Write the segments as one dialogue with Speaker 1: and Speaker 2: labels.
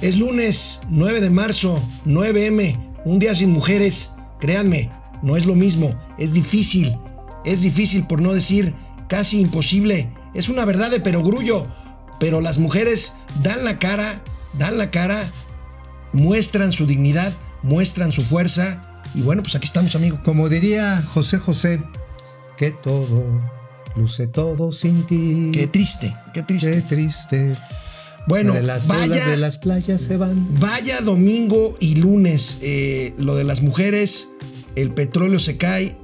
Speaker 1: Es lunes 9 de marzo, 9M, un día sin mujeres. Créanme, no es lo mismo, es difícil. Es difícil por no decir casi imposible. Es una verdad de perogrullo, pero las mujeres dan la cara, dan la cara, muestran su dignidad, muestran su fuerza. Y bueno, pues aquí estamos, amigo.
Speaker 2: Como diría José José, que todo, luce todo sin ti.
Speaker 1: Qué triste, qué triste.
Speaker 2: Qué triste.
Speaker 1: Bueno,
Speaker 2: de las
Speaker 1: vaya,
Speaker 2: de las playas se van.
Speaker 1: vaya domingo y lunes. eh, lo de las mujeres, el petróleo se cae,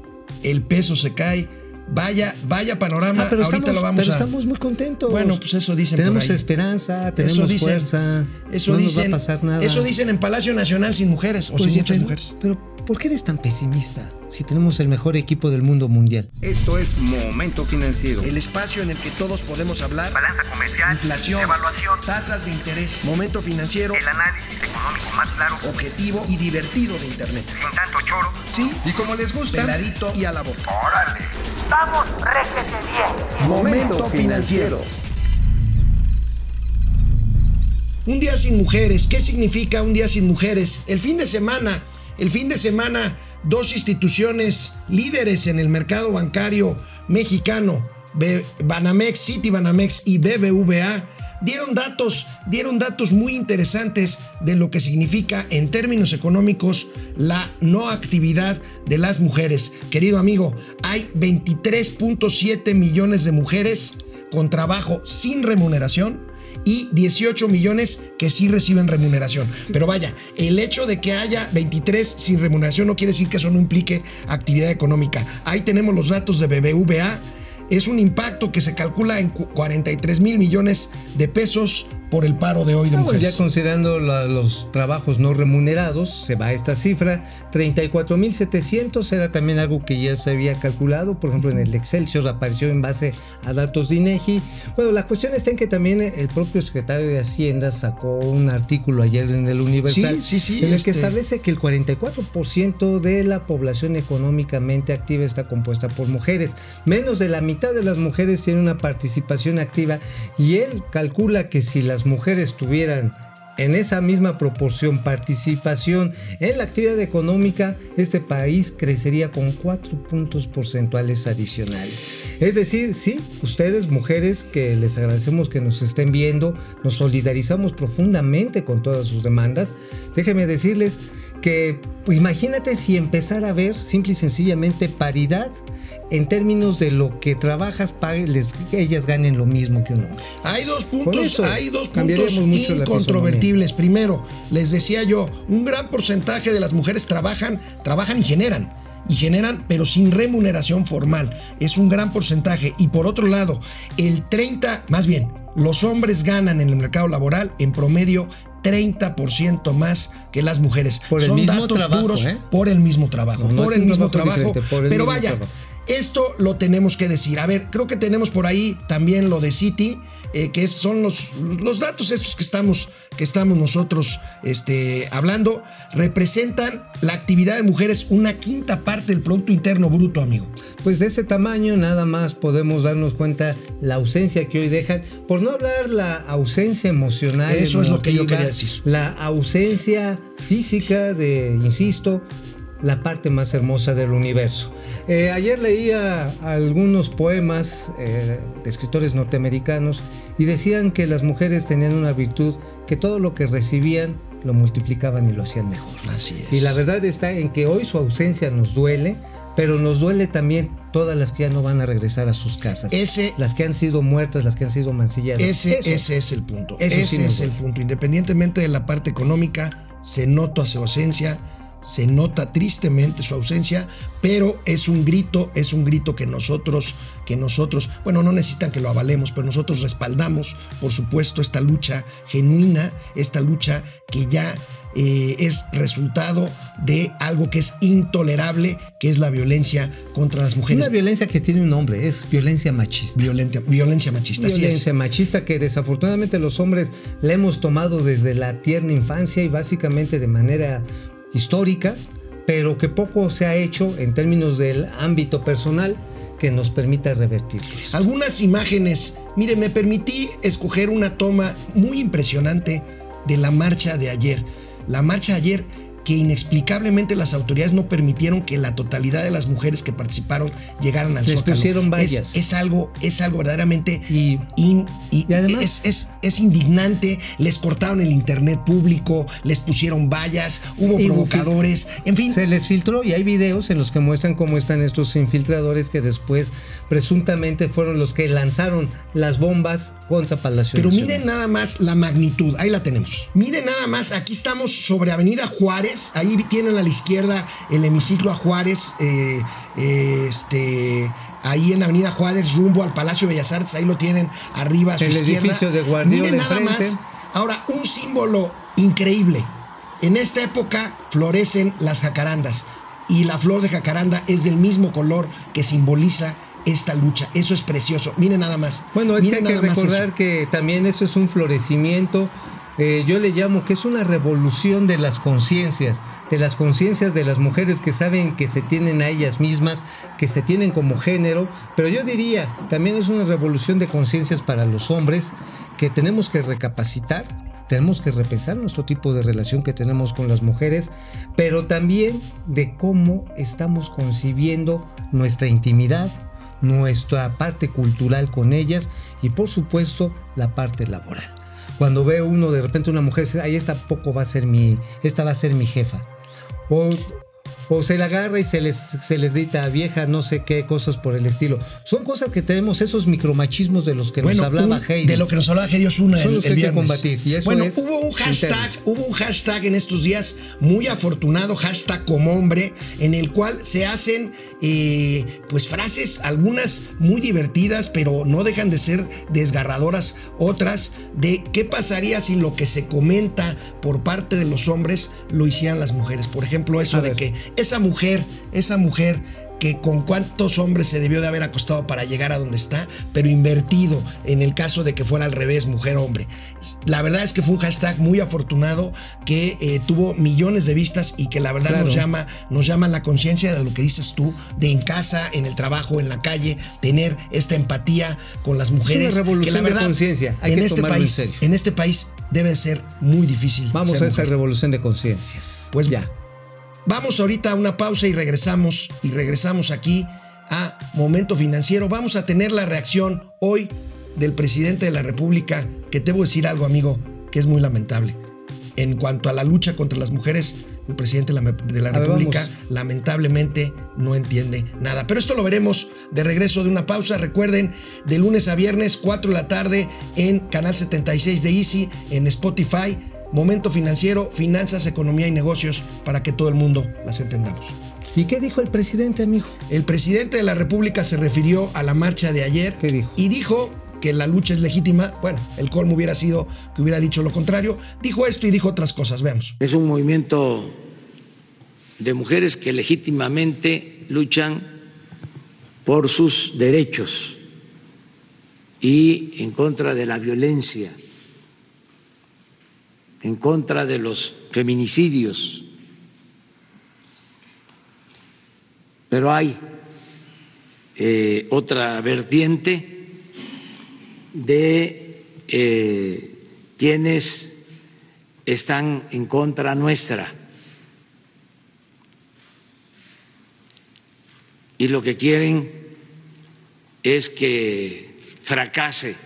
Speaker 1: el peso se cae. Vaya, vaya panorama.
Speaker 2: Ah, pero
Speaker 1: Ahorita
Speaker 2: estamos,
Speaker 1: lo vamos
Speaker 2: pero
Speaker 1: a.
Speaker 2: estamos muy contentos.
Speaker 1: Bueno, pues eso dicen.
Speaker 2: tenemos esperanza, tenemos
Speaker 1: dicen.
Speaker 2: fuerza.
Speaker 1: Eso
Speaker 2: no
Speaker 1: dicen.
Speaker 2: nos va a pasar nada.
Speaker 1: Eso dicen en Palacio Nacional sin mujeres o sin muchas
Speaker 2: pero-
Speaker 1: mujeres.
Speaker 2: Pero, ¿por qué eres tan pesimista si tenemos el mejor equipo del mundo mundial?
Speaker 3: Esto es Momento Financiero.
Speaker 1: El espacio en el que todos podemos hablar.
Speaker 4: Balanza comercial,
Speaker 1: Inflación,
Speaker 4: evaluación,
Speaker 1: tasas de interés, momento financiero,
Speaker 4: el análisis económico más claro,
Speaker 1: objetivo y divertido de Internet.
Speaker 4: sin tanto choro.
Speaker 1: Sí,
Speaker 3: Y como les gusta,
Speaker 1: peladito y a la boca.
Speaker 4: ¡Órale! ¡Vamos, réjete bien!
Speaker 3: Momento Financiero.
Speaker 1: Un día sin mujeres, ¿qué significa un día sin mujeres? El fin de semana, el fin de semana, dos instituciones líderes en el mercado bancario mexicano, Banamex, City Banamex y BBVA, dieron datos, dieron datos muy interesantes de lo que significa en términos económicos la no actividad de las mujeres. Querido amigo, hay 23.7 millones de mujeres con trabajo sin remuneración y 18 millones que sí reciben remuneración. Pero vaya, el hecho de que haya 23 sin remuneración no quiere decir que eso no implique actividad económica. Ahí tenemos los datos de BBVA. Es un impacto que se calcula en cu- 43 mil millones de pesos por el paro de hoy de
Speaker 2: bueno,
Speaker 1: mujeres.
Speaker 2: ya considerando la- los trabajos no remunerados, se va esta cifra. 34.700 era también algo que ya se había calculado. Por ejemplo, en el Excelsior apareció en base a datos de INEGI. Bueno, la cuestión está en que también el propio secretario de Hacienda sacó un artículo ayer en el Universal.
Speaker 1: Sí, sí, sí,
Speaker 2: En el
Speaker 1: este-
Speaker 2: que establece que el 44% de la población económicamente activa está compuesta por mujeres. Menos de la mitad de las mujeres tienen una participación activa y él calcula que si las mujeres tuvieran en esa misma proporción participación en la actividad económica, este país crecería con 4 puntos porcentuales adicionales. Es decir, sí, ustedes mujeres que les agradecemos que nos estén viendo, nos solidarizamos profundamente con todas sus demandas, déjenme decirles que pues, imagínate si empezara a ver simple y sencillamente paridad en términos de lo que trabajas, pague- les- ellas ganen lo mismo que un hombre.
Speaker 1: Hay dos puntos,
Speaker 2: eso,
Speaker 1: hay dos puntos incontrovertibles. Primero, les decía yo, un gran porcentaje de las mujeres trabajan, trabajan y generan. Y generan, pero sin remuneración formal. Es un gran porcentaje. Y por otro lado, el 30, más bien, los hombres ganan en el mercado laboral en promedio 30% más que las mujeres.
Speaker 2: Por el
Speaker 1: Son
Speaker 2: mismo
Speaker 1: datos
Speaker 2: trabajo,
Speaker 1: duros
Speaker 2: ¿eh?
Speaker 1: por el mismo trabajo.
Speaker 2: No,
Speaker 1: por el mismo
Speaker 2: trabajo por el
Speaker 1: pero
Speaker 2: mismo
Speaker 1: vaya,
Speaker 2: trabajo.
Speaker 1: Esto lo tenemos que decir. A ver, creo que tenemos por ahí también lo de City, eh, que son los, los datos estos que estamos, que estamos nosotros este, hablando, representan la actividad de mujeres una quinta parte del Producto Interno Bruto, amigo.
Speaker 2: Pues de ese tamaño nada más podemos darnos cuenta la ausencia que hoy dejan, por no hablar la ausencia emocional.
Speaker 1: Eso es lo que yo quería decir.
Speaker 2: La ausencia física de, insisto, la parte más hermosa del universo. Eh, ayer leía algunos poemas eh, de escritores norteamericanos y decían que las mujeres tenían una virtud que todo lo que recibían lo multiplicaban y lo hacían mejor.
Speaker 1: Así es.
Speaker 2: Y la verdad está en que hoy su ausencia nos duele, pero nos duele también todas las que ya no van a regresar a sus casas.
Speaker 1: Ese-
Speaker 2: las que han sido muertas, las que han sido mancilladas.
Speaker 1: Ese,
Speaker 2: Eso.
Speaker 1: ese es el punto.
Speaker 2: Eso
Speaker 1: ese
Speaker 2: sí
Speaker 1: es el punto. Independientemente de la parte económica, se nota su ausencia, se nota tristemente su ausencia, pero es un grito, es un grito que nosotros, que nosotros, bueno, no necesitan que lo avalemos, pero nosotros respaldamos, por supuesto, esta lucha genuina, esta lucha que ya eh, es resultado de algo que es intolerable, que es la violencia contra las mujeres.
Speaker 2: Una violencia que tiene un nombre, es violencia machista.
Speaker 1: Violencia, violencia machista. así es.
Speaker 2: Violencia machista que desafortunadamente los hombres la hemos tomado desde la tierna infancia y básicamente de manera histórica, pero que poco se ha hecho en términos del ámbito personal que nos permita revertirlo.
Speaker 1: Algunas imágenes. Mire, me permití escoger una toma muy impresionante de la marcha de ayer. La marcha de ayer que inexplicablemente las autoridades no permitieron que la totalidad de las mujeres que participaron llegaran al
Speaker 2: Les
Speaker 1: Zócalo.
Speaker 2: pusieron vallas.
Speaker 1: Es, algo, es algo verdaderamente
Speaker 2: Y-
Speaker 1: in- y
Speaker 2: y además-
Speaker 1: es, es- es indignante. Les cortaron el internet público, les pusieron vallas, hubo provocadores, en fin.
Speaker 2: Se les filtró y hay videos en los que muestran cómo están estos infiltradores que después presuntamente fueron los que lanzaron las bombas contra Palacio
Speaker 1: Pero
Speaker 2: Nacional.
Speaker 1: miren nada más la magnitud, ahí la tenemos. Miren nada más, aquí estamos sobre Avenida Juárez, ahí tienen a la izquierda el hemiciclo a Juárez, eh, eh, este, ahí en Avenida Juárez, rumbo al Palacio de Bellas Artes, ahí lo tienen arriba a su
Speaker 2: El
Speaker 1: izquierda.
Speaker 2: edificio de Guardiola
Speaker 1: Miren nada
Speaker 2: enfrente.
Speaker 1: más, ahora un símbolo increíble. En esta época florecen las jacarandas y la flor de jacaranda es del mismo color que simboliza esta lucha. Eso es precioso. Miren nada más.
Speaker 2: Bueno, es que hay que recordar que también eso es un florecimiento. eh, yo le llamo que es una revolución de las conciencias, de las conciencias de las mujeres que saben que se tienen a ellas mismas, que se tienen como género, pero yo diría, también es una revolución de conciencias para los hombres que tenemos que recapacitar, tenemos que repensar nuestro tipo de relación que tenemos con las mujeres, pero también de cómo estamos concibiendo nuestra intimidad, nuestra parte cultural con ellas y por supuesto la parte laboral. Cuando ve uno de repente una mujer, dice, esta poco va a ser mi, esta va a ser mi jefa. O se la agarra y se les, se les grita vieja, no sé qué, cosas por el estilo. Son cosas que tenemos, esos micromachismos de los que nos hablaba Heidi.
Speaker 1: De lo que nos hablaba Heidi Osuna
Speaker 2: Son
Speaker 1: el,
Speaker 2: los
Speaker 1: el
Speaker 2: que hay que
Speaker 1: viernes.
Speaker 2: combatir, y eso
Speaker 1: bueno,
Speaker 2: es
Speaker 1: hubo un hashtag,
Speaker 2: interno.
Speaker 1: hubo un hashtag en estos días muy afortunado, hashtag como hombre, en el cual se hacen eh, pues frases, algunas muy divertidas, pero no dejan de ser desgarradoras, otras de qué pasaría si lo que se comenta por parte de los hombres lo hicieran las mujeres. Por ejemplo, eso de que esa mujer, esa mujer que con cuántos hombres se debió de haber acostado para llegar a donde está, pero invertido en el caso de que fuera al revés, mujer-hombre. La verdad es que fue un hashtag muy afortunado que eh, tuvo millones de vistas y que la verdad
Speaker 2: Claro.
Speaker 1: nos llama, nos llama la conciencia de lo que dices tú, de en casa, en el trabajo, en la calle, tener esta empatía con las mujeres.
Speaker 2: revolución
Speaker 1: que la
Speaker 2: de
Speaker 1: verdad,
Speaker 2: conciencia, hay
Speaker 1: en
Speaker 2: que
Speaker 1: este
Speaker 2: en
Speaker 1: país, en este país debe ser muy difícil.
Speaker 2: Vamos a esa
Speaker 1: mujer.
Speaker 2: revolución de conciencias.
Speaker 1: Pues
Speaker 2: ya.
Speaker 1: Vamos ahorita a una pausa y regresamos y regresamos aquí a Momento Financiero. Vamos a tener la reacción hoy del presidente de la República, que te voy a decir algo, amigo, que es muy lamentable. En cuanto a la lucha contra las mujeres, el presidente de la,
Speaker 2: ver,
Speaker 1: República lamentablemente no entiende nada. Pero esto lo veremos de regreso de una pausa. Recuerden, de lunes a viernes, 4 de la tarde, en Canal 76 de Easy, en Spotify. Momento financiero, finanzas, economía y negocios para que todo el mundo las entendamos.
Speaker 2: ¿Y qué dijo el presidente, amigo?
Speaker 1: El presidente de la República se refirió a la marcha de ayer
Speaker 2: ¿Qué dijo?
Speaker 1: y dijo que la lucha es legítima. Bueno, el colmo hubiera sido que hubiera dicho lo contrario. Dijo esto y dijo otras cosas. Veamos.
Speaker 5: Es un movimiento de mujeres que legítimamente luchan por sus derechos y en contra de la violencia, en contra de los feminicidios. Pero hay eh, otra vertiente de eh, quienes están en contra nuestra y lo que quieren es que fracase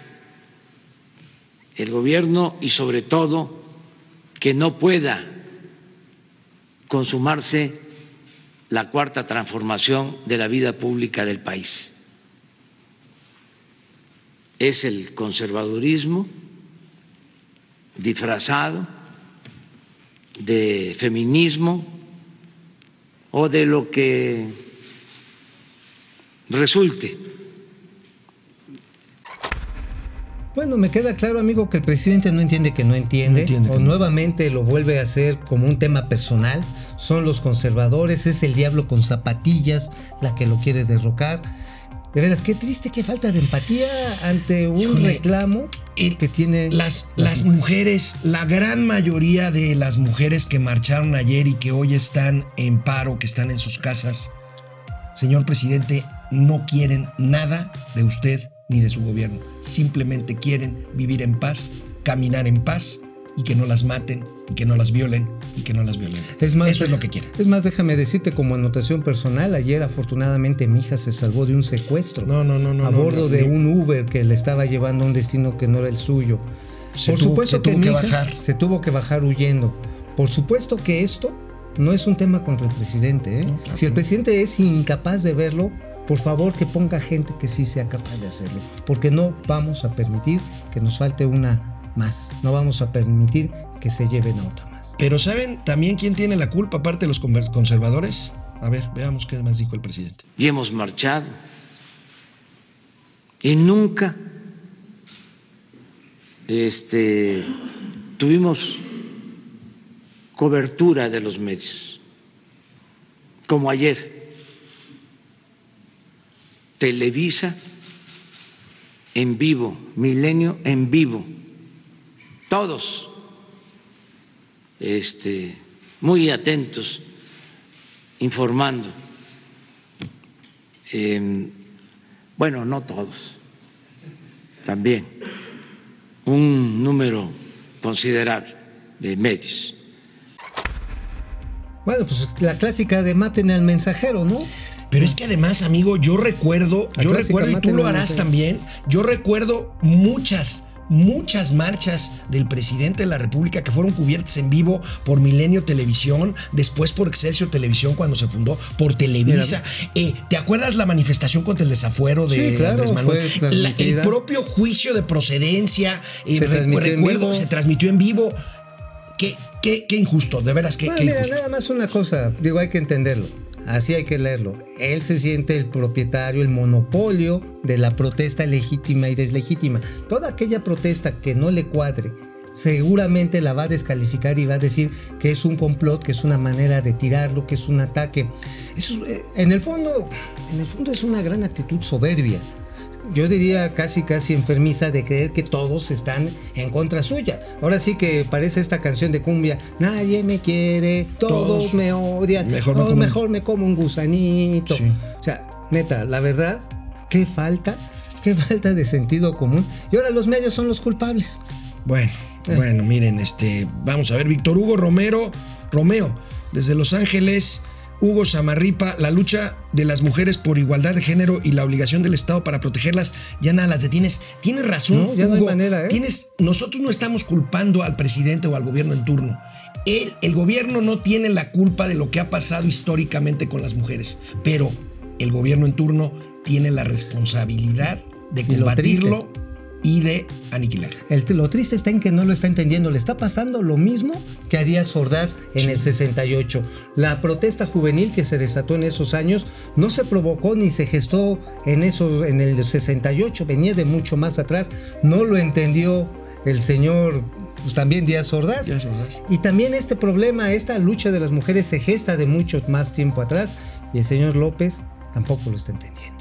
Speaker 5: el gobierno y sobre todo que no pueda consumarse la cuarta transformación de la vida pública del país. Es el conservadurismo disfrazado de feminismo o de lo que resulte.
Speaker 2: Bueno, me queda claro, amigo, que el presidente no entiende que no entiende,
Speaker 1: No entiende
Speaker 2: o
Speaker 1: no.
Speaker 2: nuevamente lo vuelve a hacer como un tema personal. Son los conservadores, es el diablo con zapatillas la que lo quiere derrocar. De veras, qué triste, qué falta de empatía ante un
Speaker 1: Híjole,
Speaker 2: reclamo
Speaker 1: el-
Speaker 2: que tiene
Speaker 1: Las, las mujeres, la gran mayoría de las mujeres que marcharon ayer y que hoy están en paro, que están en sus casas, señor presidente, no quieren nada de usted ni de su gobierno. Simplemente quieren vivir en paz, caminar en paz y que no las maten y que no las violen y que no las violen.
Speaker 2: Es más,
Speaker 1: Eso es lo que quieren.
Speaker 2: Es más, déjame decirte como anotación personal, ayer afortunadamente mi hija se salvó de un secuestro.
Speaker 1: No, no, no, no.
Speaker 2: a
Speaker 1: no,
Speaker 2: bordo
Speaker 1: no,
Speaker 2: de
Speaker 1: ni-
Speaker 2: un Uber que le estaba llevando a un destino que no era el suyo.
Speaker 1: Se tuvo- se tuvo
Speaker 2: mi
Speaker 1: que bajar.
Speaker 2: Se tuvo que bajar huyendo. Por supuesto que esto no es un tema contra el presidente. ¿eh?
Speaker 1: No, claro
Speaker 2: si el
Speaker 1: que no.
Speaker 2: presidente es incapaz de verlo, por favor que ponga gente que sí sea capaz de hacerlo. Porque no vamos a permitir que nos falte una más. No vamos a permitir que se lleven a otra más.
Speaker 1: Pero ¿saben también quién tiene la culpa aparte de los conservadores? A ver, veamos qué más dijo el presidente.
Speaker 5: y hemos marchado. Y nunca este, tuvimos cobertura de los medios, como ayer. Televisa en vivo, Milenio en vivo, todos este, muy atentos, informando. Eh, bueno, no todos, también un número considerable de medios.
Speaker 2: Bueno, pues la clásica de maten al mensajero, ¿no?
Speaker 1: Pero es que además, amigo, yo recuerdo,
Speaker 2: La
Speaker 1: yo recuerdo, y tú lo harás también, yo recuerdo muchas, muchas marchas del presidente de la República que fueron cubiertas en vivo por Milenio Televisión, después por Excelsior Televisión cuando se fundó, por Televisa. Eh, ¿Te acuerdas la manifestación contra el desafuero de
Speaker 2: Sí, claro,
Speaker 1: Andrés Manuel?
Speaker 2: fue
Speaker 1: La- el propio juicio de procedencia, eh,
Speaker 2: Se
Speaker 1: recuerdo, se transmitió en vivo. Qué, qué, qué injusto, de veras, qué,
Speaker 2: Bueno,
Speaker 1: qué
Speaker 2: mira,
Speaker 1: injusto.
Speaker 2: nada más una cosa, digo, hay que entenderlo. Así hay que leerlo. Él se siente el propietario, el monopolio de la protesta legítima y deslegítima. Toda aquella protesta que no le cuadre, seguramente la va a descalificar y va a decir que es un complot, que es una manera de tirarlo, que es un ataque. Eso, eh, en el fondo, en el fondo es una gran actitud soberbia. Yo diría casi casi enfermiza de creer que todos están en contra suya. Ahora sí que parece esta canción de cumbia, nadie me quiere, todos,
Speaker 1: Todos
Speaker 2: me odian,
Speaker 1: mejor me
Speaker 2: oh,
Speaker 1: como un-
Speaker 2: mejor me como un gusanito.
Speaker 1: Sí.
Speaker 2: O sea, neta, la verdad, qué falta, qué falta de sentido común. Y ahora los medios son los culpables.
Speaker 1: Bueno,
Speaker 2: Eh.
Speaker 1: bueno, miren, este, vamos a ver, Víctor Hugo Romero, Romeo, desde Los Ángeles, Hugo Samarripa, la lucha de las mujeres por igualdad de género y la obligación del Estado para protegerlas, ya nada las detienes. Tienes razón,
Speaker 2: No, ya no hay
Speaker 1: Hugo,
Speaker 2: manera, ¿eh?
Speaker 1: Tienes, nosotros no estamos culpando al presidente o al gobierno en turno. El gobierno no tiene la culpa de lo que ha pasado históricamente con las mujeres, pero el gobierno en turno tiene la responsabilidad de combatirlo y de aniquilar.
Speaker 2: El- lo triste está en que no lo está entendiendo. Le está pasando lo mismo que a Díaz Ordaz en el 68. La protesta juvenil que se desató en esos años no se provocó ni se gestó en, eso, en el 68. Venía de mucho más atrás. No lo entendió el señor pues, también Díaz Ordaz.
Speaker 1: Díaz Ordaz.
Speaker 2: Y también este problema, esta lucha de las mujeres se gesta de mucho más tiempo atrás. Y el señor López tampoco lo está entendiendo.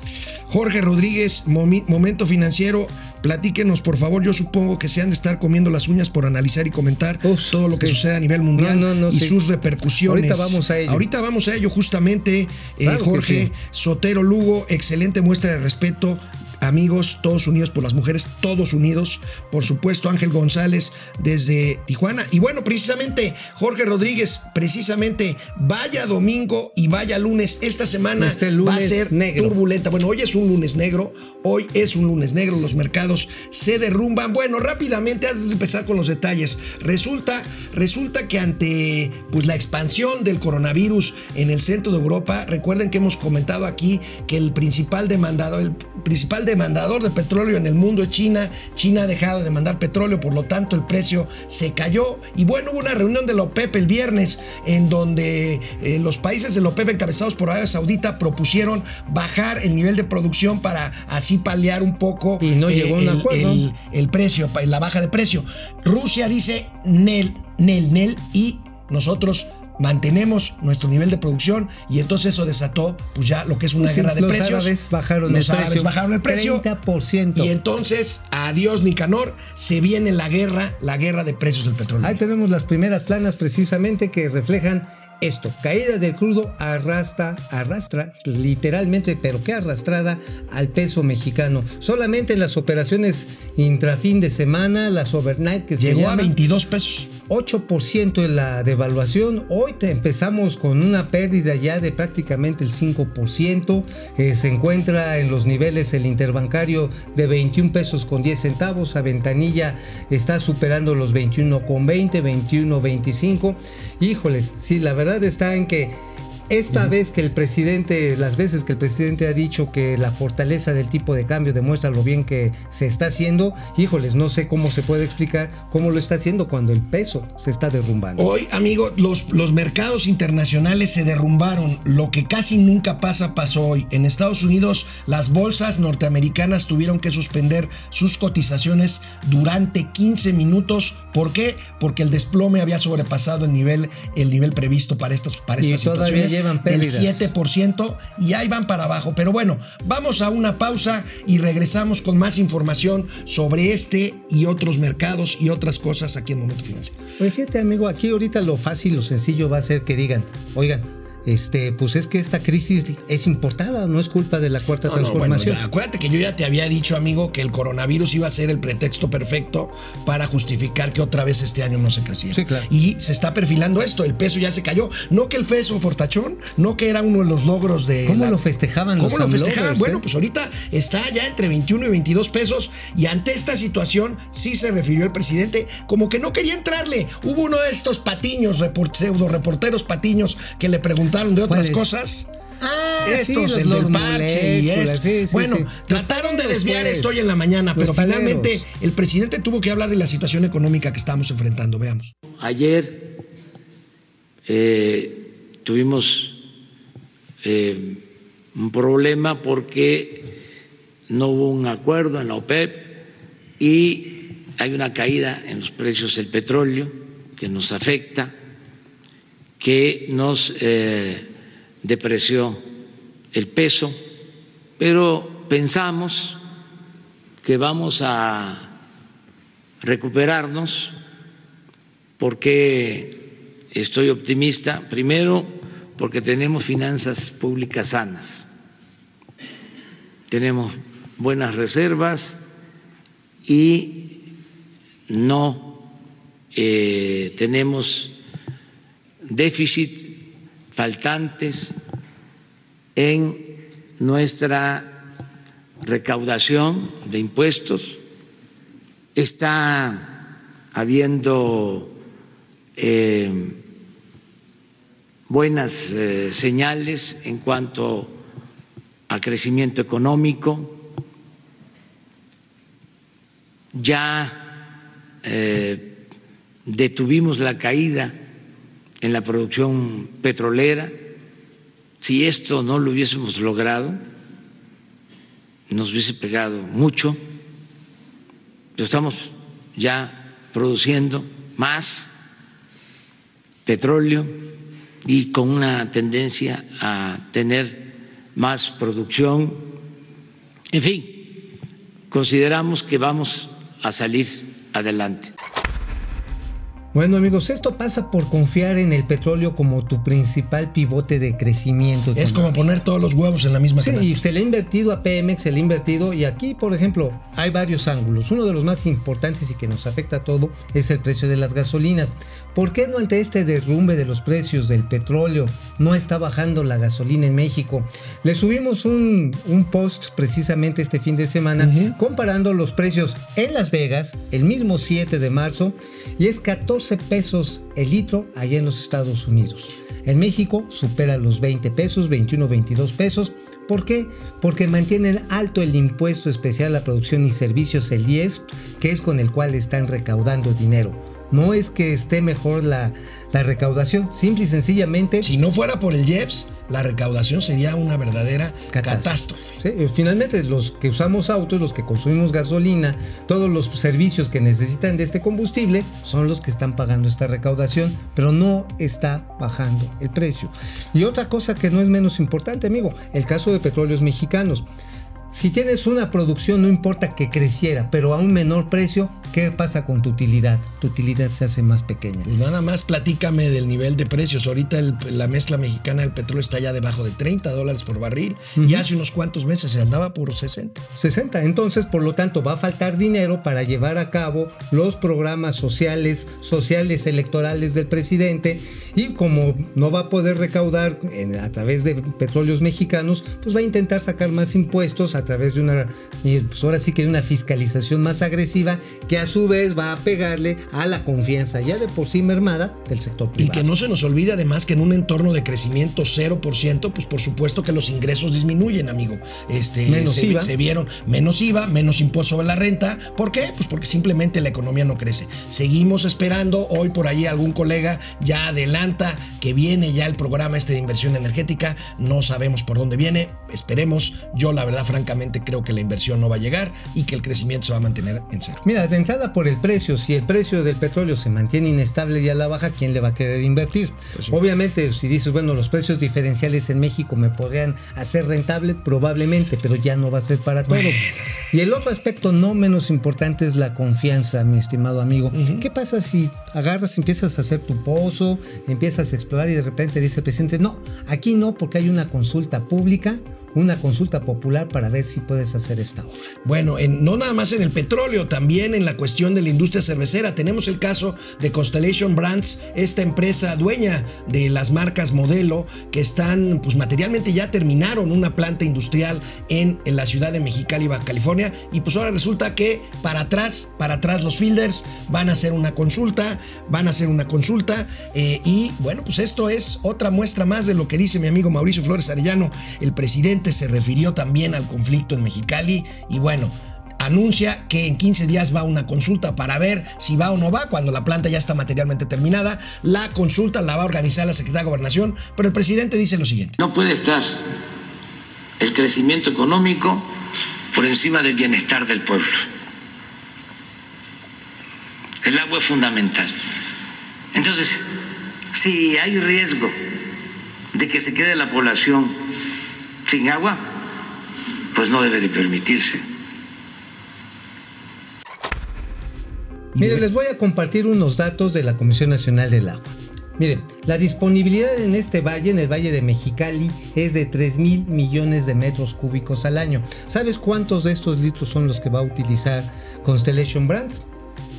Speaker 1: Jorge Rodríguez, Momento Financiero, platíquenos por favor, yo supongo que se han de estar comiendo las uñas por analizar y comentar
Speaker 2: Uf,
Speaker 1: todo lo que
Speaker 2: sí.
Speaker 1: sucede a nivel mundial
Speaker 2: No, no, no,
Speaker 1: y
Speaker 2: sí.
Speaker 1: sus repercusiones.
Speaker 2: Ahorita vamos a ello.
Speaker 1: Ahorita vamos a ello justamente, eh,
Speaker 2: Claro
Speaker 1: Jorge
Speaker 2: sí.
Speaker 1: Sotero Lugo, excelente muestra de respeto. Amigos, todos unidos por las mujeres, todos unidos. Por supuesto, Ángel González desde Tijuana. Y bueno, precisamente, Jorge Rodríguez, precisamente, vaya domingo y vaya lunes. Esta semana
Speaker 2: Este
Speaker 1: va a
Speaker 2: lunes
Speaker 1: ser
Speaker 2: negro.
Speaker 1: turbulenta. Bueno, hoy es un lunes negro. Hoy es un lunes negro. Los mercados se derrumban. Bueno, rápidamente, antes de empezar con los detalles, resulta, resulta que ante pues, la expansión del coronavirus en el centro de Europa, recuerden que hemos comentado aquí que el principal demandador, el principal demandador de petróleo en el mundo es China. China ha dejado de demandar petróleo, por lo tanto el precio se cayó. Y bueno, hubo una reunión de la OPEP el viernes en donde eh, los países de la OPEP encabezados por Arabia Saudita propusieron bajar el nivel de producción para así paliar un poco
Speaker 2: Y no llegó a un
Speaker 1: el,
Speaker 2: acuerdo.
Speaker 1: el- el precio, la baja de precio. Rusia dice nel, nel, nel y nosotros mantenemos nuestro nivel de producción y entonces eso desató pues ya lo que es una
Speaker 2: Pues
Speaker 1: guerra de
Speaker 2: los
Speaker 1: precios.
Speaker 2: árabes bajaron
Speaker 1: los
Speaker 2: el
Speaker 1: árabes
Speaker 2: precio.
Speaker 1: bajaron el precio.
Speaker 2: 30%.
Speaker 1: Y entonces, adiós Nicanor, se viene la guerra, la guerra de precios del petróleo.
Speaker 2: Ahí tenemos las primeras planas precisamente que reflejan esto, caída del crudo arrastra, arrastra literalmente, pero qué arrastrada al peso mexicano. Solamente en las operaciones intrafin de semana, las overnight que se
Speaker 1: Llegó a
Speaker 2: llaman,
Speaker 1: 22 pesos.
Speaker 2: 8% en la devaluación. Hoy empezamos con una pérdida ya de prácticamente el 5%. Eh, se encuentra en los niveles el interbancario de 21 pesos con 10 centavos. A ventanilla está superando los 21 con 20, 21, 25. Híjoles, sí, la verdad está en que esta vez que el presidente, las veces que el presidente ha dicho que la fortaleza del tipo de cambio demuestra lo bien que se está haciendo, híjoles, no sé cómo se puede explicar cómo lo está haciendo cuando el peso se está derrumbando.
Speaker 1: Hoy, amigo, los, los mercados internacionales se derrumbaron. Lo que casi nunca pasa, pasó hoy. En Estados Unidos, las bolsas norteamericanas tuvieron que suspender sus cotizaciones durante 15 minutos. ¿Por qué? Porque el desplome había sobrepasado el nivel, el nivel previsto para estas, para estas situaciones
Speaker 2: llevan
Speaker 1: del
Speaker 2: pérdidas.
Speaker 1: 7% y ahí van para abajo. Pero bueno, vamos a una pausa y regresamos con más información sobre este y otros mercados y otras cosas aquí en Momento Financiero.
Speaker 2: Oye, fíjate, amigo, aquí ahorita lo fácil, lo sencillo va a ser que digan, oigan, este, pues es que esta crisis es importada, no es culpa de la cuarta
Speaker 1: No, no,
Speaker 2: transformación.
Speaker 1: bueno, ya, acuérdate que yo ya te había dicho, amigo, que el coronavirus iba a ser el pretexto perfecto para justificar que otra vez este año no se creciera.
Speaker 2: Sí, claro.
Speaker 1: Y se está perfilando esto, el peso ya se cayó. No que el peso fortachón, no que era uno de los logros de.
Speaker 2: ¿Cómo
Speaker 1: la-
Speaker 2: lo festejaban
Speaker 1: ¿Cómo
Speaker 2: los
Speaker 1: lo festejaban?
Speaker 2: AMLovers,
Speaker 1: Bueno,
Speaker 2: eh?
Speaker 1: pues ahorita está ya entre 21 y 22 pesos y ante esta situación sí se refirió el presidente como que no quería entrarle. Hubo uno de estos patiños, report- pseudo reporteros patiños que le preguntaron de otras cosas.
Speaker 2: Ah,
Speaker 1: Estos,
Speaker 2: sí,
Speaker 1: el del parche y esto.
Speaker 2: sí, sí,
Speaker 1: bueno,
Speaker 2: sí.
Speaker 1: trataron de desviar esto
Speaker 2: pues.
Speaker 1: hoy en la mañana, pero finalmente el presidente tuvo que hablar de la situación económica que estamos enfrentando. Veamos.
Speaker 5: Ayer eh, tuvimos eh, un problema porque no hubo un acuerdo en la OPEP y hay una caída en los precios del petróleo que nos afecta, que nos eh, depreció el peso, pero pensamos que vamos a recuperarnos porque estoy optimista? Primero, porque tenemos finanzas públicas sanas, tenemos buenas reservas y no eh, tenemos déficit faltantes en nuestra recaudación de impuestos. Está habiendo eh, buenas eh, señales en cuanto a crecimiento económico. Ya eh, detuvimos la caída en la producción petrolera. Si esto no lo hubiésemos logrado, nos hubiese pegado mucho, pero estamos ya produciendo más petróleo y con una tendencia a tener más producción. En fin, consideramos que vamos a salir adelante.
Speaker 2: Bueno amigos, esto pasa por confiar en el petróleo como tu principal pivote de crecimiento.
Speaker 1: Es como poner todos los huevos en la misma
Speaker 2: Sí, y se le ha invertido a Pemex, se le ha invertido y aquí, por ejemplo, hay varios ángulos. Uno de los más importantes y que nos afecta a todo es el precio de las gasolinas. ¿Por qué no ante este derrumbe de los precios del petróleo no está bajando la gasolina en México? Le subimos un, un post precisamente este fin de semana comparando los precios en Las Vegas el mismo 7 de marzo y es 14 pesos el litro allá en los Estados Unidos. En México supera los 20 pesos, 21, 22 pesos. ¿Por qué? Porque mantienen alto el impuesto especial a producción y servicios, el 10, que es con el cual están recaudando dinero. No es que esté mejor la, la recaudación, simple y sencillamente
Speaker 1: Si no fuera por el IEPS, la recaudación sería una verdadera catástrofe.
Speaker 2: Sí, eh, finalmente los que usamos autos, los que consumimos gasolina, todos los servicios que necesitan de este combustible son los que están pagando esta recaudación, pero no está bajando el precio. Y otra cosa que no es menos importante, amigo, el caso de petróleos mexicanos. Si tienes una producción, no importa que creciera, pero a un menor precio, ¿qué pasa con tu utilidad? Tu utilidad se hace más pequeña.
Speaker 1: Pues nada más platícame del nivel de precios. Ahorita el- la mezcla mexicana del petróleo está ya debajo de 30 dólares por barril y hace unos cuantos meses se andaba por 60.
Speaker 2: 60. Entonces, por lo tanto, va a faltar dinero para llevar a cabo los programas sociales, sociales electorales del presidente. Y como no va a poder recaudar a través de petróleos mexicanos, pues va a intentar sacar más impuestos a través de una, pues ahora sí que de una fiscalización más agresiva, que a su vez va a pegarle a la confianza ya de por sí mermada del sector
Speaker 1: Y
Speaker 2: privado.
Speaker 1: que no se nos olvide además que en un entorno de crecimiento 0%, pues por supuesto que los ingresos disminuyen, amigo. Este,
Speaker 2: Menos
Speaker 1: se,
Speaker 2: IVA.
Speaker 1: se vieron menos IVA, menos impuesto sobre la renta. ¿Por qué? Pues porque simplemente la economía no crece. Seguimos esperando. Hoy por ahí algún colega ya adelanta que viene ya el programa este de inversión energética. No sabemos por dónde viene. Esperemos. Yo la verdad francamente creo que la inversión no va a llegar y que el crecimiento se va a mantener en cero.
Speaker 2: Mira, por el precio, si el precio del petróleo se mantiene inestable y a la baja, ¿quién le va a querer invertir?
Speaker 1: Pues sí.
Speaker 2: Obviamente, si dices, bueno, los precios diferenciales en México me podrían hacer rentable, probablemente, pero ya no va a ser para todos.
Speaker 1: Bueno.
Speaker 2: Y el otro aspecto no menos importante es la confianza, mi estimado amigo. ¿Qué pasa si agarras, empiezas a hacer tu pozo, empiezas a explorar y de repente dice el presidente, no, aquí no, porque hay una consulta pública, una consulta popular para ver si puedes hacer esta obra?
Speaker 1: Bueno, en- no nada más en el petróleo, también en la cuestión de la industria cervecera. Tenemos el caso de Constellation Brands, esta empresa dueña de las marcas modelo que están, pues materialmente ya terminaron una planta industrial en, en la ciudad de Mexicali, Baja California. Y pues ahora resulta que para atrás, para atrás los fielders van a hacer una consulta, van a hacer una consulta. eh, y bueno, pues esto es otra muestra más de lo que dice mi amigo Mauricio Flores Arellano. El presidente se refirió también al conflicto en Mexicali y bueno, anuncia que en 15 días va una consulta para ver si va o no va cuando la planta ya está materialmente terminada. La consulta la va a organizar la Secretaría de Gobernación, pero el presidente dice lo siguiente.
Speaker 5: No puede estar el crecimiento económico por encima del bienestar del pueblo. El agua es fundamental. Entonces, si hay riesgo de que se quede la población sin agua, pues no debe de permitirse.
Speaker 2: Mire, les voy a compartir unos datos de la Comisión Nacional del Agua. Miren, la disponibilidad en este valle, en el Valle de Mexicali, es de 3 mil millones de metros cúbicos al año. ¿Sabes cuántos de estos litros son los que va a utilizar Constellation Brands?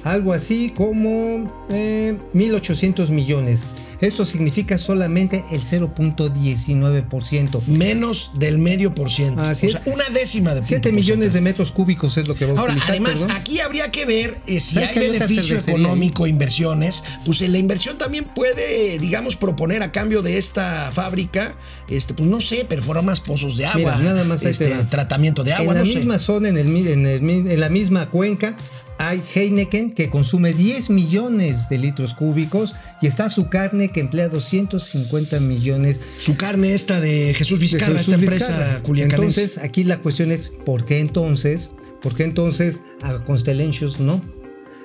Speaker 2: Algo así como eh, 1.800 millones. Esto significa solamente el 0.19%.
Speaker 1: Menos del medio por ciento.
Speaker 2: Así
Speaker 1: o
Speaker 2: es.
Speaker 1: sea, una décima de
Speaker 2: 7
Speaker 1: punto
Speaker 2: millones de metros cúbicos es lo que va a
Speaker 1: Ahora,
Speaker 2: utilizar.
Speaker 1: además,
Speaker 2: perdón.
Speaker 1: aquí habría que ver eh, si
Speaker 2: ¿Sabes
Speaker 1: hay
Speaker 2: hay
Speaker 1: beneficio económico, inversiones. Pues eh, la inversión también puede, digamos, proponer a cambio de esta fábrica, este, pues no sé, perforar más pozos de agua,
Speaker 2: Mira, nada más
Speaker 1: este, tratamiento de agua,
Speaker 2: en la
Speaker 1: no sé.
Speaker 2: misma zona, en, el, en, el en la misma cuenca, hay Heineken que consume 10 millones de litros cúbicos y está su carne que emplea 250 millones
Speaker 1: Su carne esta de Jesús
Speaker 2: de
Speaker 1: Vizcarra,
Speaker 2: Jesús
Speaker 1: esta empresa culiacanense.
Speaker 2: Entonces, aquí la cuestión es, ¿por qué entonces? ¿Por qué entonces a Constellations no?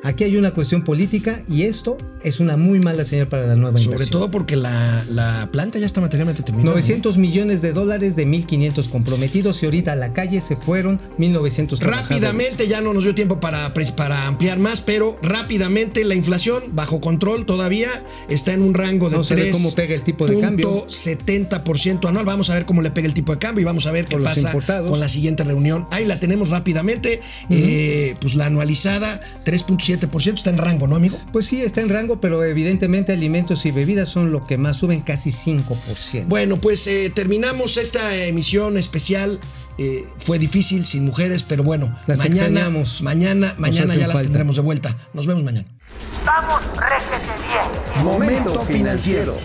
Speaker 2: Aquí hay una cuestión política y esto es una muy mala señal para la nueva
Speaker 1: Sobre
Speaker 2: inversión.
Speaker 1: todo porque la, la planta ya está materialmente terminada.
Speaker 2: 900 millones de dólares de 1.500 comprometidos y ahorita a la calle se fueron 1.900 trabajadores.
Speaker 1: Rápidamente, ya no nos dio tiempo para, para ampliar más, pero rápidamente la inflación bajo control todavía está en un rango de
Speaker 2: ver
Speaker 1: 3.
Speaker 2: cómo pega el tipo de cambio.
Speaker 1: 70% anual. Vamos a ver cómo le pega el tipo de cambio y vamos a ver qué
Speaker 2: Por
Speaker 1: pasa
Speaker 2: importados.
Speaker 1: con la siguiente reunión. Ahí la tenemos rápidamente. Eh, pues la anualizada 3.7% está en rango, ¿no, amigo?
Speaker 2: Pues sí, está en rango, pero evidentemente alimentos y bebidas son lo que más suben, casi 5%.
Speaker 1: Bueno, pues eh, terminamos esta emisión especial. Eh, fue difícil sin mujeres, pero bueno,
Speaker 2: Las
Speaker 1: mañana,
Speaker 2: extrañamos.
Speaker 1: mañana, mañana ya las
Speaker 2: falta.
Speaker 1: tendremos de vuelta. Nos vemos mañana.
Speaker 4: Vamos, réjete bien.
Speaker 3: Momento financiero.